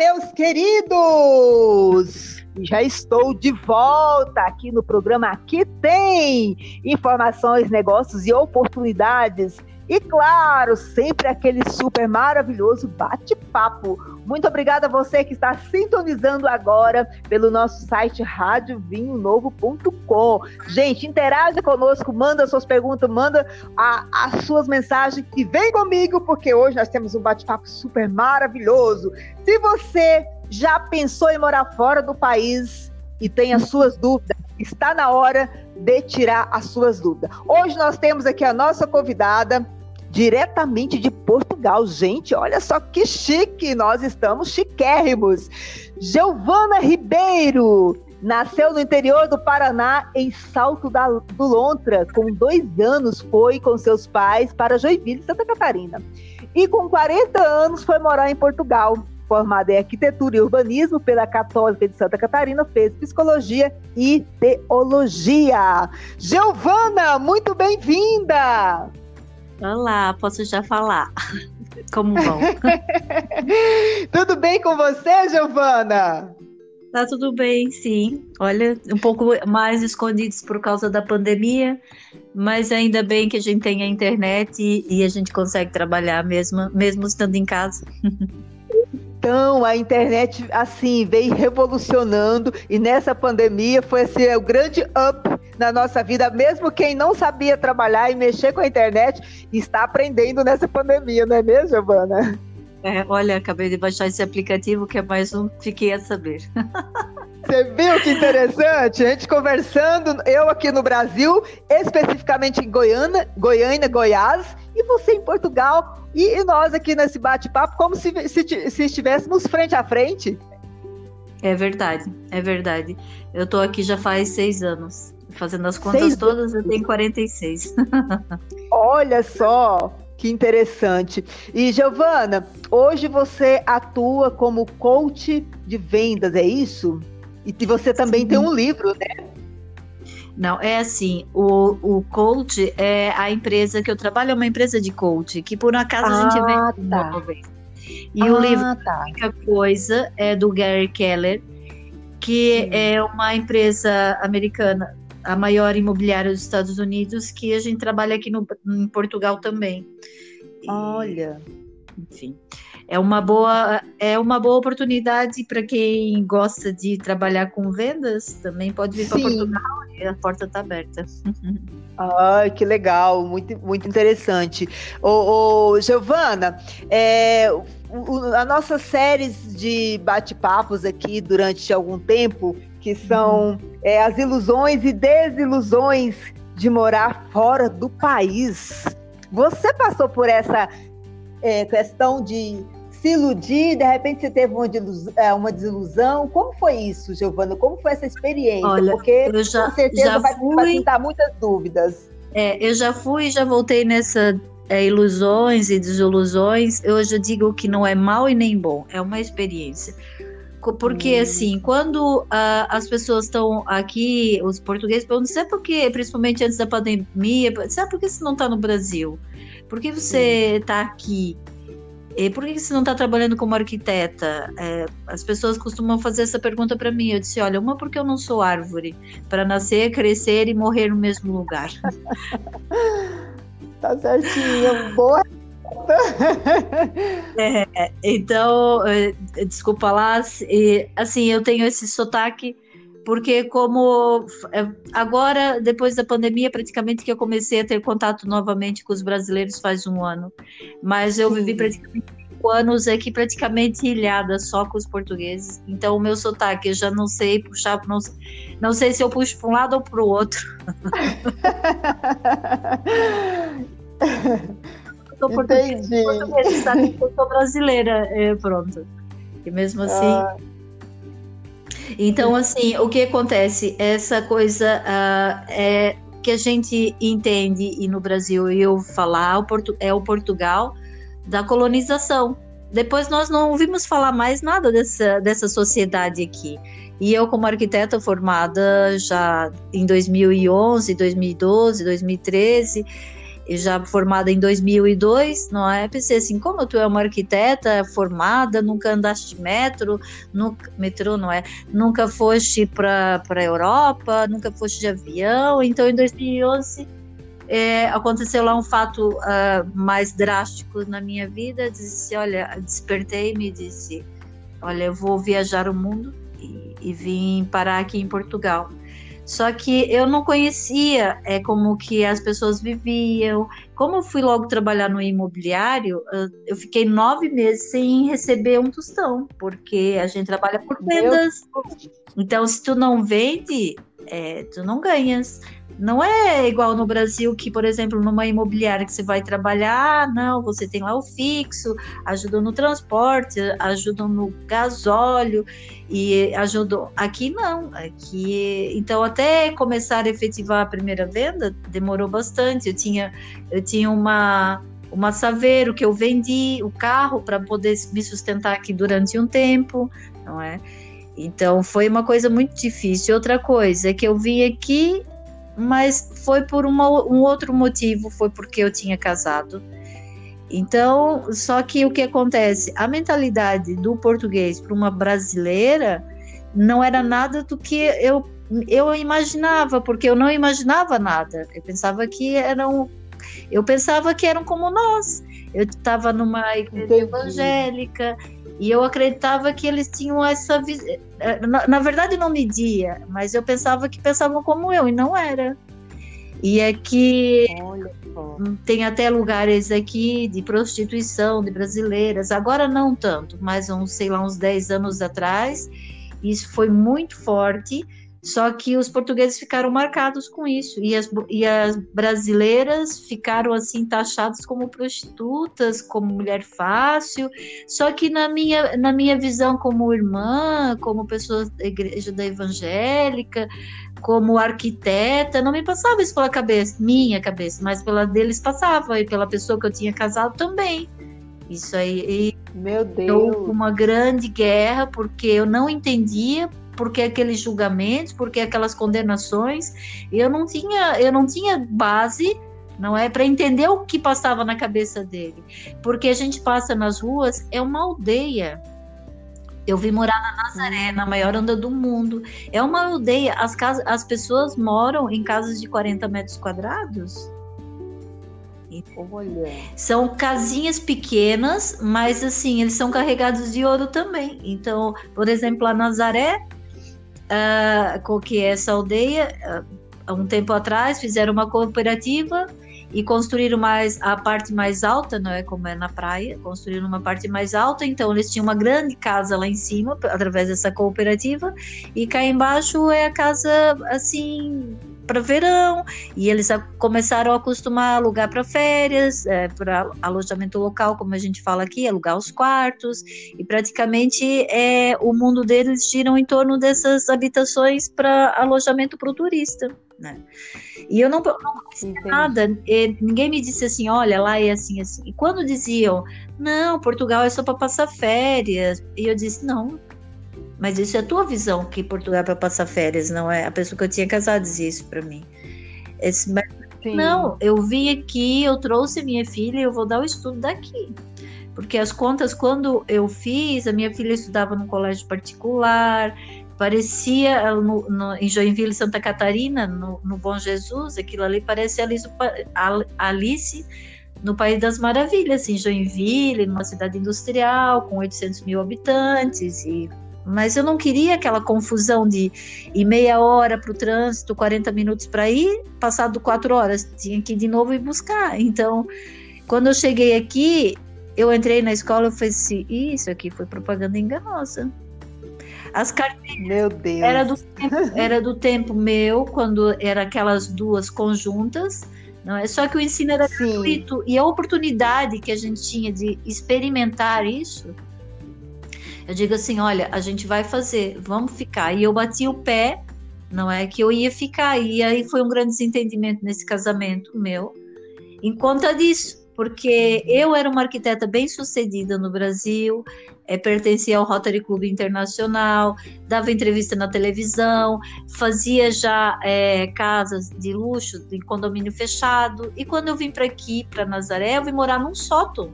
meus queridos! Já estou de volta aqui no programa Aqui Tem informações, negócios e oportunidades e claro, sempre aquele super maravilhoso bate-papo. Muito obrigada a você que está sintonizando agora pelo nosso site radiovinhonovo.com. Gente, interaja conosco, manda suas perguntas, manda a, as suas mensagens e vem comigo, porque hoje nós temos um bate-papo super maravilhoso. Se você já pensou em morar fora do país e tem as suas dúvidas, está na hora de tirar as suas dúvidas. Hoje nós temos aqui a nossa convidada, diretamente de Portugal. Gente, olha só que chique, nós estamos chiquérrimos. Giovana Ribeiro nasceu no interior do Paraná, em Salto da, do Lontra. Com dois anos, foi com seus pais para Joinville, Santa Catarina. E com 40 anos, foi morar em Portugal. Formada em arquitetura e urbanismo pela Católica de Santa Catarina, fez psicologia e teologia. Giovana, muito bem-vinda! Olá, posso já falar. Como vão? tudo bem com você, Giovana? Tá tudo bem, sim. Olha, um pouco mais escondidos por causa da pandemia, mas ainda bem que a gente tem a internet e, e a gente consegue trabalhar mesmo, mesmo estando em casa. Então, a internet, assim, veio revolucionando e nessa pandemia foi assim, o grande up na nossa vida. Mesmo quem não sabia trabalhar e mexer com a internet está aprendendo nessa pandemia, não é mesmo, Giovana? É, olha, acabei de baixar esse aplicativo que é mais um, fiquei a saber. Você viu que interessante? A gente conversando, eu aqui no Brasil, especificamente em Goiânia, Goiânia, Goiás, e você em Portugal, e, nós aqui nesse bate-papo, como se, se, se estivéssemos frente a frente. É verdade, é verdade. Eu tô aqui já faz seis anos. Fazendo as contas seis todas, eu tenho 46. Olha só, que interessante. E Giovana, hoje você atua como coach de vendas, é isso? E você também Sim. tem um livro, né? Não, é assim, o, o coach é a empresa que eu trabalho, é uma empresa de coach, que por acaso ah, a gente ah, vê tá. uma vez. E ah, o livro tá. A Coisa é do Gary Keller, que é uma empresa americana, a maior imobiliária dos Estados Unidos, que a gente trabalha aqui no, em Portugal também. Olha. enfim é uma boa é uma boa oportunidade para quem gosta de trabalhar com vendas também pode vir para Portugal e a porta está aberta Ai, que legal, muito, muito interessante. Ô, ô Giovana, é, a nossas séries de bate-papos aqui durante algum tempo, que são é, as ilusões e desilusões de morar fora do país. Você passou por essa é, questão de se iludir, de repente você teve uma, desilusão, é, uma desilusão. Como foi isso, Giovana? Como foi essa experiência? Olha, Porque eu já, com certeza vai, pintar muitas dúvidas. É, eu já fui e já voltei nessa é, ilusões e desilusões. Eu já digo que não é mal e nem bom, é uma experiência. Porque, hum. assim, quando uh, as pessoas estão aqui, os portugueses perguntam, sabe por quê? Principalmente antes da pandemia, sabe por que você não está no Brasil? Por que você está aqui? E por que você não está trabalhando como arquiteta? É, as pessoas costumam fazer essa pergunta para mim. Eu disse: olha, uma porque eu não sou árvore para nascer, crescer e morrer no mesmo lugar. tá certinho, boa. é, então, é, desculpa lá, assim, eu tenho esse sotaque porque como é, agora, depois da pandemia, praticamente que eu comecei a ter contato novamente com os brasileiros faz um ano, mas eu vivi praticamente cinco anos aqui praticamente ilhada só com os portugueses, então o meu sotaque eu já não sei puxar, não, não sei se eu puxo para um lado ou para o outro. eu sou portuguesa, eu sou brasileira, é, pronto. E mesmo assim... Ah então, assim, o que acontece? Essa coisa uh, é que a gente entende, e no Brasil eu falar, é o Portugal da colonização. Depois nós não ouvimos falar mais nada dessa, dessa sociedade aqui. E eu, como arquiteta formada já em 2011, 2012, 2013, já formada em 2002, não é? Pensei assim, como tu é uma arquiteta formada, nunca andaste de metro, nunca, metrô, não é? Nunca foste para a Europa, nunca foste de avião. Então, em 2011, é, aconteceu lá um fato uh, mais drástico na minha vida. Disse, olha, despertei e me disse, olha, eu vou viajar o mundo e, e vim parar aqui em Portugal. Só que eu não conhecia é, como que as pessoas viviam. Como eu fui logo trabalhar no imobiliário, eu fiquei nove meses sem receber um tostão, porque a gente trabalha por vendas. Então, se tu não vende, é, tu não ganhas. Não é igual no Brasil que, por exemplo, numa imobiliária que você vai trabalhar, não, você tem lá o fixo, ajudam no transporte, ajudam no gasóleo e ajudam. Aqui não, aqui então até começar a efetivar a primeira venda demorou bastante. Eu tinha eu tinha uma uma Saveiro que eu vendi o carro para poder me sustentar aqui durante um tempo, não é? Então foi uma coisa muito difícil. Outra coisa é que eu vim aqui mas foi por uma, um outro motivo, foi porque eu tinha casado. Então, só que o que acontece? A mentalidade do português para uma brasileira não era nada do que eu, eu imaginava, porque eu não imaginava nada. Eu pensava que eram. Eu pensava que eram como nós. Eu estava numa igreja Entendi. evangélica, e eu acreditava que eles tinham essa visão. Eh, na, na, verdade, não media, mas eu pensava que pensavam como eu, e não era. E é que tem até lugares aqui de prostituição de brasileiras, agora não tanto, mas uns, sei lá, uns 10 anos atrás, isso foi muito forte. Só que os portugueses ficaram marcados com isso e as, e as brasileiras ficaram assim taxadas como prostitutas, como mulher fácil. Só que na minha, na minha visão como irmã, como pessoa da igreja da evangélica, como arquiteta, não me passava isso pela cabeça, minha cabeça, mas pela deles passava e pela pessoa que eu tinha casado também. Isso aí. Meu Deus. Uma grande guerra porque eu não entendia porque aqueles julgamentos, porque aquelas condenações, eu não tinha, eu não tinha base não é para entender o que passava na cabeça dele, porque a gente passa nas ruas é uma aldeia. Eu vim morar na Nazaré, na maior onda do mundo. É uma aldeia. As, casas, as pessoas moram em casas de 40 metros quadrados. Olha. São casinhas pequenas, mas assim, eles são carregados de ouro também. Então, por exemplo, a Nazaré uh, com que essa aldeia, uh, há um tempo atrás, fizeram uma cooperativa e construíram mais a parte mais alta, não é? Como é na praia, construíram uma parte mais alta, então eles tinham uma grande casa lá em cima através dessa cooperativa e cá embaixo é a casa assim para verão e eles começaram a acostumar a alugar para férias, é, para alojamento local, como a gente fala aqui, alugar os quartos e praticamente é, o mundo deles gira em torno dessas habitações para alojamento para o turista. Né? E eu não, não conhecia nada, e ninguém me disse assim, olha, lá é assim, assim. E quando diziam, não, Portugal é só para passar férias, e eu disse, não, mas isso é a tua visão que Portugal é para passar férias, não é? A pessoa que eu tinha casado dizia isso para mim. Esse, não, eu vim aqui, eu trouxe minha filha e eu vou dar o estudo daqui. Porque as contas, quando eu fiz, a minha filha estudava num colégio particular, parecia no, no, em Joinville, Santa Catarina, no, no, Bom Jesus, aquilo ali parece Alice, Alice no País das Maravilhas, em Joinville, numa cidade industrial, com 800 mil habitantes e mas eu não queria aquela confusão de ir meia hora para o trânsito, 40 minutos para ir, passado quatro horas, tinha que ir de novo e buscar. Então, quando eu cheguei aqui, eu entrei na escola e falei assim, isso aqui foi propaganda enganosa. As carteiras meu Deus. Era do, tempo, era do tempo meu, quando era aquelas duas conjuntas, não é? Só que o ensino era Sim. gratuito e a oportunidade que a gente tinha de experimentar isso eu digo assim: olha, a gente vai fazer, vamos ficar. E eu bati o pé, não é que eu ia ficar. E aí foi um grande desentendimento nesse casamento meu, em conta disso, porque eu era uma arquiteta bem sucedida no Brasil, é, pertencia ao Rotary Club Internacional, dava entrevista na televisão, fazia já é, casas de luxo em condomínio fechado. E quando eu vim para aqui, para Nazaré, eu vim morar num sótão.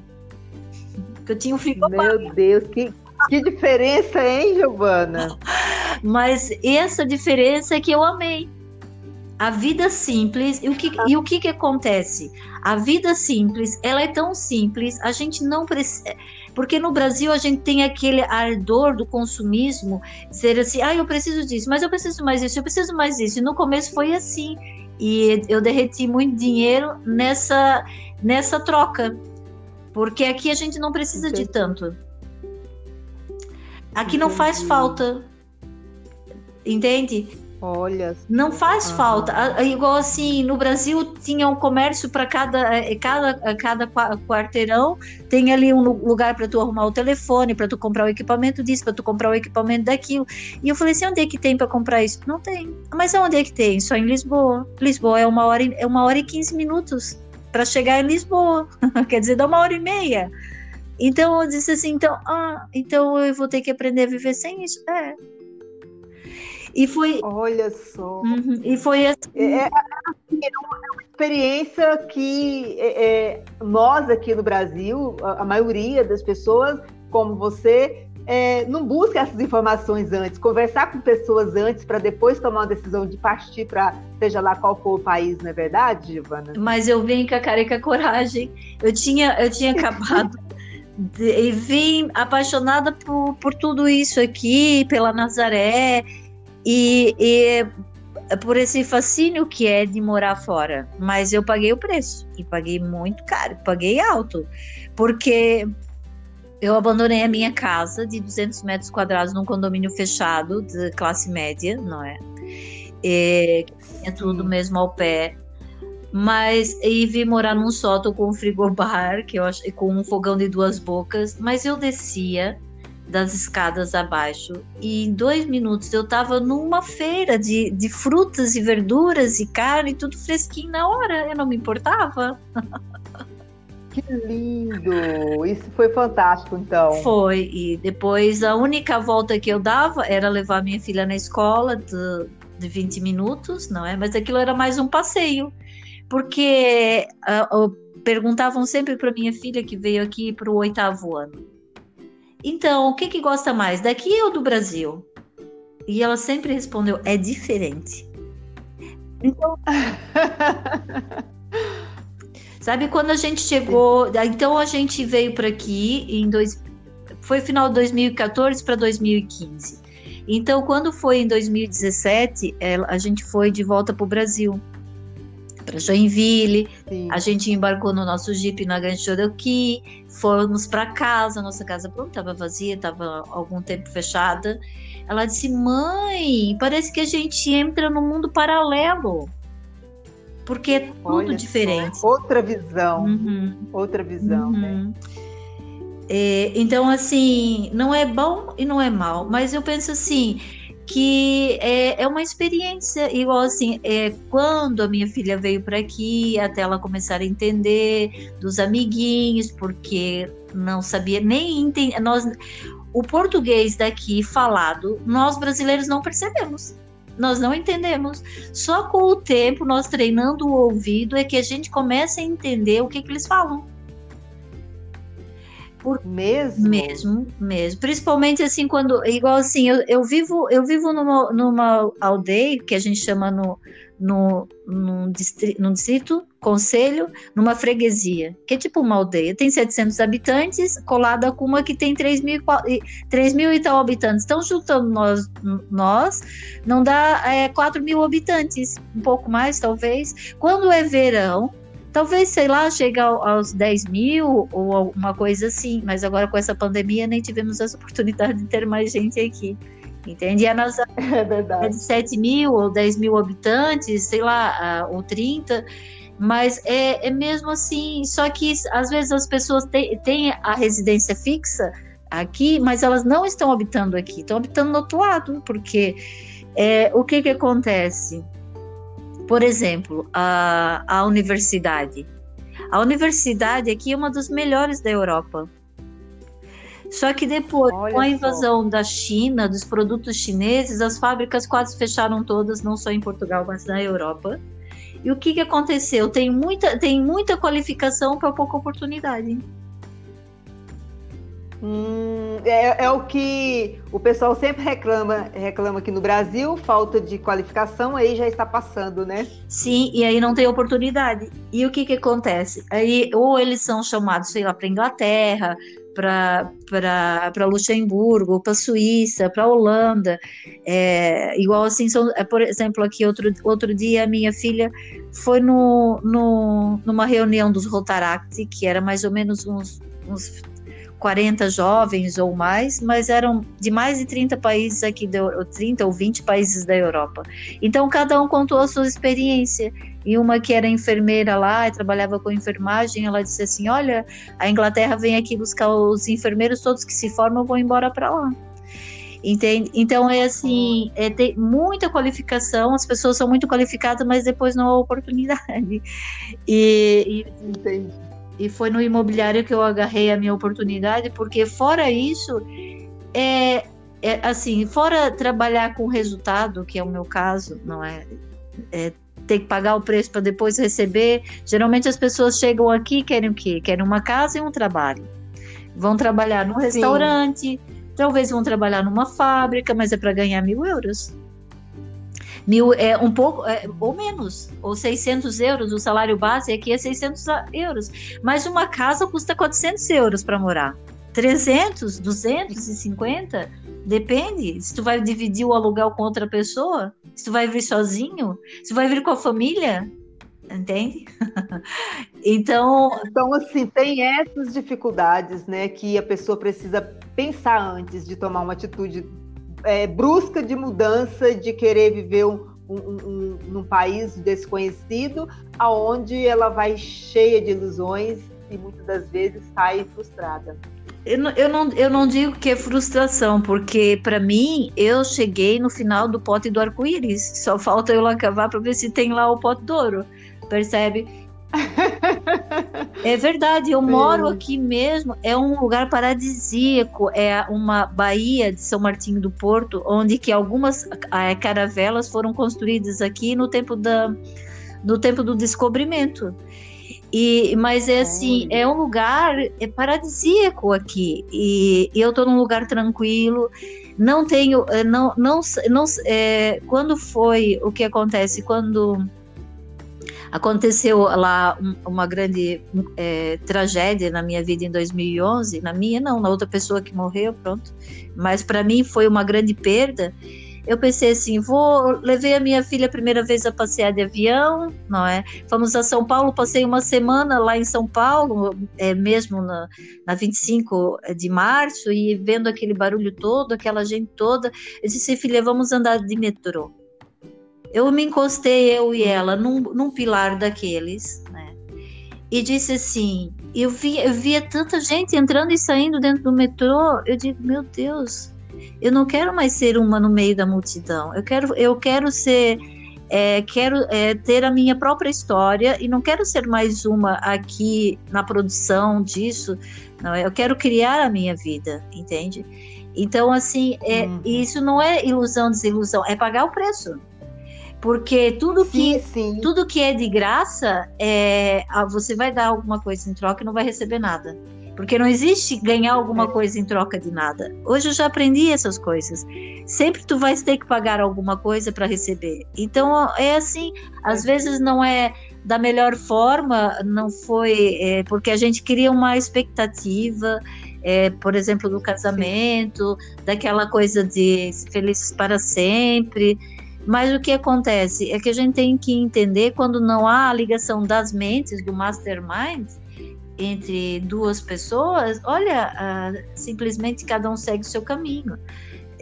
Eu tinha um frigobar. Meu Deus, que, que diferença, hein, Giovana? Mas essa diferença é que eu amei. A vida simples, e o que, e o que, que acontece? A vida simples, ela é tão simples, a gente não precisa. Porque no Brasil a gente tem aquele ardor do consumismo, ser assim, ah, eu preciso disso, mas eu preciso mais disso, eu preciso mais disso. E no começo foi assim. E eu derreti muito dinheiro nessa, nessa troca. Porque aqui a gente não precisa Entendi. de tanto. Aqui não faz falta. Entende? Olha. Não faz uhum. falta. Igual assim, no Brasil tinha um comércio para cada, eh, cada, cada quarteirão, tem ali um lugar para tu arrumar o telefone, para tu comprar o equipamento disso, para tu comprar o equipamento daquilo. E eu falei assim, onde é que tem para comprar isso? Não tem. Mas onde é que tem? Só em Lisboa. Lisboa é uma hora, é uma hora e quinze minutos para chegar em Lisboa. Quer dizer, dá uma hora e meia. Então eu disse assim, então, ah, então eu vou ter que aprender a viver sem isso. É, e foi. Olha só. Uhum, e foi assim. É, é, assim, é uma experiência que é, é, nós aqui no Brasil, a, a, maioria das pessoas, como você, é, não busca essas informações antes, conversar com pessoas antes para depois tomar uma decisão de partir para seja lá qual for o país, não é verdade, Giovana? Mas eu vim com a cara e com a coragem. Eu tinha, eu tinha acabado. De, e vim apaixonada por, por tudo isso aqui, pela Nazaré, e, e por esse fascínio que é de morar fora. Mas eu paguei o preço e paguei muito caro, paguei alto, porque eu abandonei a minha casa de 200 metros quadrados num condomínio fechado de classe média, não é? E, tinha tudo mesmo ao pé. Mas e vim morar num sótão com um frigobar, que eu acho, com um fogão de duas bocas. Mas eu descia das escadas abaixo. E em dois minutos eu estava numa feira de, de frutas e verduras e carne, tudo fresquinho na hora. Eu não me importava. Que lindo! Isso foi fantástico, então. Foi. E depois a única volta que eu dava era levar minha filha na escola de, de 20 minutos, não é? Mas aquilo era mais um passeio. Porque uh, perguntavam sempre para minha filha que veio aqui para o oitavo ano então, o que que gosta mais, daqui ou do Brasil? E ela sempre respondeu: é diferente. Então. Sabe quando a gente chegou? Então a gente veio para aqui em dois, foi final de 2014 para 2015. Então quando foi em 2017, a gente foi de volta para o Brasil para Joinville. Sim. A gente embarcou no nosso Jeep na Grande Cherokee, fomos para casa, nossa casa pronto, estava vazia, estava algum tempo fechada. Ela disse: "Mãe, parece que a gente entra no mundo paralelo". Porque é tudo Olha diferente. Só, outra visão. Uhum. Outra visão, né? uhum. né? É, então, assim, não é bom e não é mal, mas eu penso assim, que é, é uma experiência. Igual assim é, quando a minha filha veio para aqui até ela começar a entender dos amiguinhos porque não sabia nem entender nós o português daqui falado nós brasileiros não percebemos. Nós não entendemos. Só com o tempo nós treinando o ouvido é que a gente começa a entender o que, que eles falam por mesmo? Mesmo, mesmo. Principalmente assim, quando. Igual assim, eu, eu vivo, eu vivo numa, numa aldeia que a gente chama no, no, num, distrito, num distrito, conselho, numa freguesia, que é tipo uma aldeia. Tem 700 habitantes, colada com uma que tem 3 mil, 3 mil e tal habitantes. Então, juntando nós, nós não dá é, 4 mil habitantes, um pouco mais, talvez. Quando é verão, Talvez, sei lá, chegue aos 10 mil ou alguma coisa assim, mas agora com essa pandemia nem tivemos essa oportunidade de ter mais gente aqui. Entende? E a nossa é, verdade. é de 7 mil ou 10 mil habitantes, sei lá, ou 30, mas é, é mesmo assim. Só que às vezes as pessoas têm, têm a residência fixa aqui, mas elas não estão habitando aqui, estão habitando no outro lado, porque é, o que, que acontece? Por exemplo, a, a universidade. A universidade aqui é uma das melhores da Europa. Só que depois, Olha com a invasão só. da China, dos produtos chineses, as fábricas quase fecharam todas, não só em Portugal, mas na Europa. E o que, que aconteceu? Tem muita, tem muita qualificação para pouca oportunidade. Hum, é, é, o que o pessoal sempre reclama, reclama aqui no Brasil, falta de qualificação, aí já está passando, né? Sim, e aí não tem oportunidade. E o que que acontece? Aí ou eles são chamados, sei lá, para Inglaterra, para Luxemburgo, para Suíça, para Holanda. É, igual assim, são, é, por exemplo, aqui outro, outro dia a minha filha foi no, no, numa reunião dos Rotaract, que era mais ou menos uns, uns 40 jovens ou mais, mas eram de mais de 30 países aqui, de, 30 ou 20 países da Europa. Então, cada um contou a sua experiência. E uma que era enfermeira lá e trabalhava com enfermagem, ela disse assim: Olha, a Inglaterra vem aqui buscar os enfermeiros, todos que se formam vão embora para lá. Entende? Então é assim, é ter muita qualificação, as pessoas são muito qualificadas, mas depois não há oportunidade. E, e, Entendi e foi no imobiliário que eu agarrei a minha oportunidade, porque fora isso, é, é assim, fora trabalhar com resultado, que é o meu caso, não é, é ter que pagar o preço para depois receber. Geralmente as pessoas chegam aqui querem o quê? Querem uma casa e um trabalho. Vão trabalhar num restaurante, Sim. talvez vão trabalhar numa fábrica, mas é para ganhar mil euros mil, é, um pouco, é, ou menos, ou 600 euros, o salário base aqui é 600 euros, mas uma casa custa 400 euros para morar. 300, 250, depende. Se tu vai dividir o aluguel com outra pessoa, se tu vai vir sozinho, se tu vai vir com a família, entende? então, então assim tem essas dificuldades, né, que a pessoa precisa pensar antes de tomar uma atitude é, brusca de mudança, de querer viver um, um, um, num país desconhecido, aonde ela vai cheia de ilusões e muitas das vezes sai frustrada. Eu não, eu, não, eu não digo que é frustração, porque para mim eu cheguei no final do pote do arco-íris. Só falta eu lá cavar para ver se tem lá o pote de ouro, percebe? É verdade, eu Sim. moro aqui mesmo, é um lugar paradisíaco, é uma baía de São Martinho do Porto, onde que algumas é, caravelas foram construídas aqui no tempo da no tempo do descobrimento. E, mas é assim, é um lugar é paradisíaco aqui. E, e eu estou num lugar tranquilo. Não tenho, eh, não, não, não é, quando foi o que acontece quando Aconteceu lá uma grande é, tragédia na minha vida em 2011, na minha não, na outra pessoa que morreu, pronto. Mas para mim foi uma grande perda. Eu pensei assim, vou levei a minha filha a primeira vez a passear de avião, não é? Fomos a São Paulo, passei uma semana lá em São Paulo, é mesmo na, na 25 de março e vendo aquele barulho todo, aquela gente toda. Eu disse, filha, vamos andar de metrô. Eu me encostei, eu e ela, num, num pilar daqueles, né? E disse assim: eu, vi, eu via tanta gente entrando e saindo dentro do metrô. Eu digo, meu Deus, eu não quero mais ser uma no meio da multidão. Eu quero, eu quero ser. É, quero é, ter a minha própria história e não quero ser mais uma aqui na produção disso. Não, eu quero criar a minha vida, entende? Então, assim, é, uhum. isso não é ilusão, desilusão, é pagar o preço. Porque tudo que, sim. tudo que é de graça, é, você vai dar alguma coisa em troca e não vai receber nada. Porque não existe ganhar alguma é. coisa em troca de nada. Hoje eu já aprendi essas coisas. Sempre tu vais ter que pagar alguma coisa para receber. Então é assim, às é. vezes não é da melhor forma, não foi é, porque a gente cria uma expectativa, é, por exemplo, do casamento, Sim. daquela coisa de felizes para sempre. Mas o que acontece é que a gente tem que entender quando não há a ligação das mentes, do mastermind, entre duas pessoas, olha, uh, simplesmente cada um segue o seu caminho.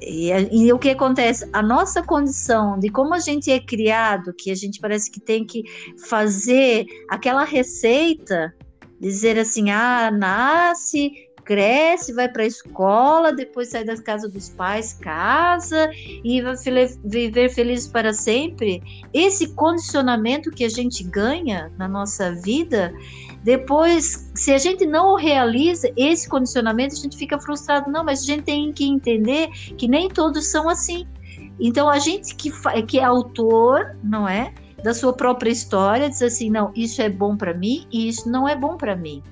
E, e, o que acontece? A nossa condição de como a gente é criado, que a gente parece que tem que fazer aquela receita, dizer assim, ah, nasce cresce, vai para a escola, depois sai das casas dos pais, casa e vai viver feliz para sempre. Esse condicionamento que a gente ganha na nossa vida, depois, se a gente não realiza esse condicionamento, a gente fica frustrado. Não, mas a gente tem que entender que nem todos são assim. Então, a gente que, que é autor, não é? Da sua própria história, diz assim: não, isso é bom para mim e isso não é bom para mim.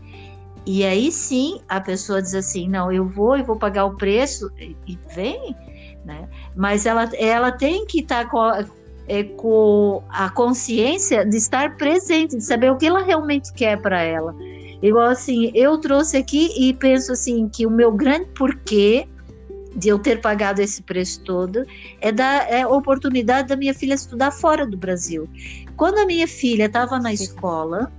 E aí sim a pessoa diz assim: não, eu vou e vou pagar o preço, e vem, né? Mas ela, ela tem que estar tá com, a, é, com a consciência de estar presente, de saber o que ela realmente quer para ela. Igual assim, eu trouxe aqui e penso assim que o meu grande porquê de eu ter pagado esse preço todo é da é a oportunidade da minha filha estudar fora do Brasil. Quando a minha filha estava na escola,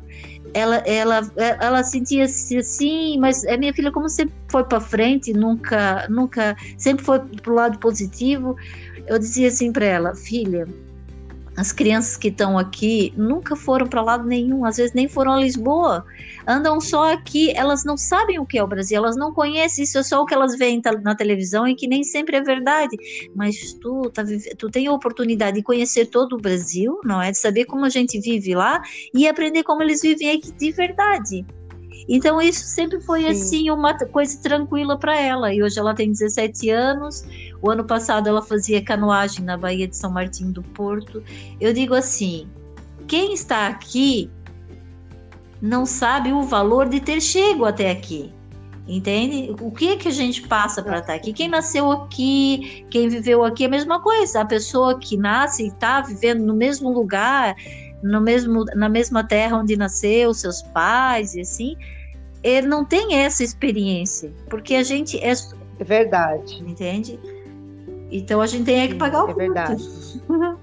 ela, ela, ela sentia-se assim, mas a minha filha, como sempre foi para frente, nunca, nunca, sempre foi para o lado positivo, eu dizia assim para ela, filha, as crianças que estão aqui nunca foram para lado nenhum, às vezes nem foram a Lisboa. Andam só aqui, elas não sabem o que é o Brasil, elas não conhecem, isso é só o que elas veem na televisão e que nem sempre é verdade. Mas tu, tá, tu tem a oportunidade de conhecer todo o Brasil, não é? De saber como a gente vive lá e aprender como eles vivem aqui de verdade. Então isso sempre foi Sim. assim uma coisa tranquila para ela. E hoje ela tem 17 anos. O ano passado ela fazia canoagem na Baía de São Martinho do Porto. Eu digo assim, quem está aqui não sabe o valor de ter chego até aqui. Entende? O que é que a gente passa para estar aqui? Quem nasceu aqui, quem viveu aqui, é a mesma coisa. A pessoa que nasce e está vivendo no mesmo lugar, no mesmo, na mesma terra onde nasceu, seus pais e assim, ele não tem essa experiência, porque a gente é. É verdade. Entende? Então a gente tem que pagar o É verdade.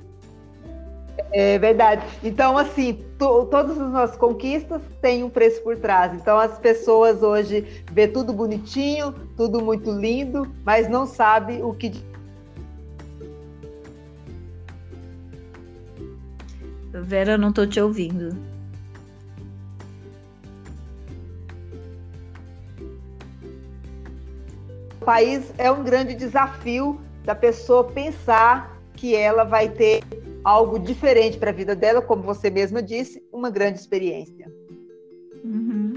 é verdade. Então, assim, todas as nossas conquistas têm um preço por trás. Então, as pessoas hoje vê tudo bonitinho, tudo muito lindo, mas não sabe o que Vera, não estou te ouvindo. O país é um grande desafio da pessoa pensar que ela vai ter algo diferente para a vida dela, como você mesma disse, uma grande experiência. Uhum.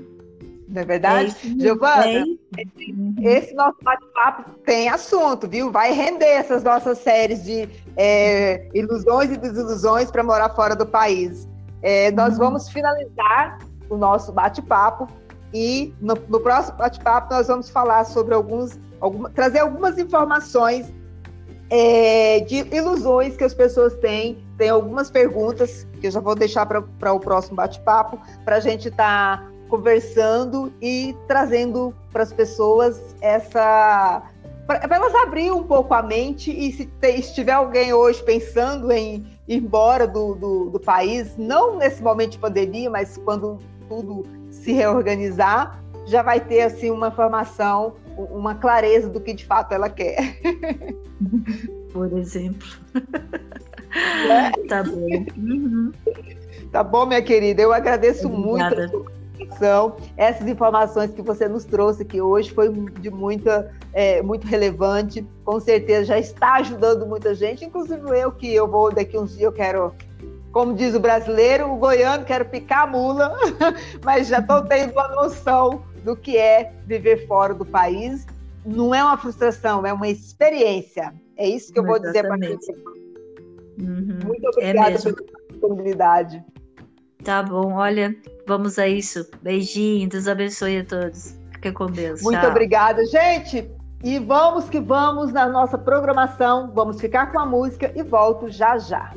Não é verdade? É Giovana, é uhum. esse nosso bate-papo tem assunto, viu? Vai render essas nossas séries de é, ilusões e desilusões para morar fora do país. É, nós uhum. vamos finalizar o nosso bate-papo e no, no próximo bate-papo nós vamos falar sobre alguns, alguma, trazer algumas informações é, de ilusões que as pessoas têm. Tem algumas perguntas que eu já vou deixar para o próximo bate-papo, para a gente estar tá conversando e trazendo para as pessoas essa. para elas abrir um pouco a mente e se, te, se tiver alguém hoje pensando em ir embora do, do, do país, não nesse momento de pandemia, mas quando tudo se reorganizar, já vai ter assim uma formação, uma clareza do que de fato ela quer. Por exemplo. É. Tá bom. Uhum. Tá bom, minha querida. Eu agradeço Obrigada. muito essas informações que você nos trouxe aqui hoje foi de muita, é, muito relevante. Com certeza já está ajudando muita gente, inclusive eu que eu vou daqui uns dias eu quero, como diz o brasileiro, o goiano quero picar a mula, mas já estou tendo uma noção do que é viver fora do país. Não é uma frustração, é uma experiência. É isso que eu vou dizer para você. Uhum. Muito é obrigada é pela disponibilidade. Tá bom, olha, vamos a isso. Beijinho, Deus abençoe a todos. Fica com Deus. Muito Tchau. obrigada, gente. E vamos que vamos na nossa programação. Vamos ficar com a música e volto já já.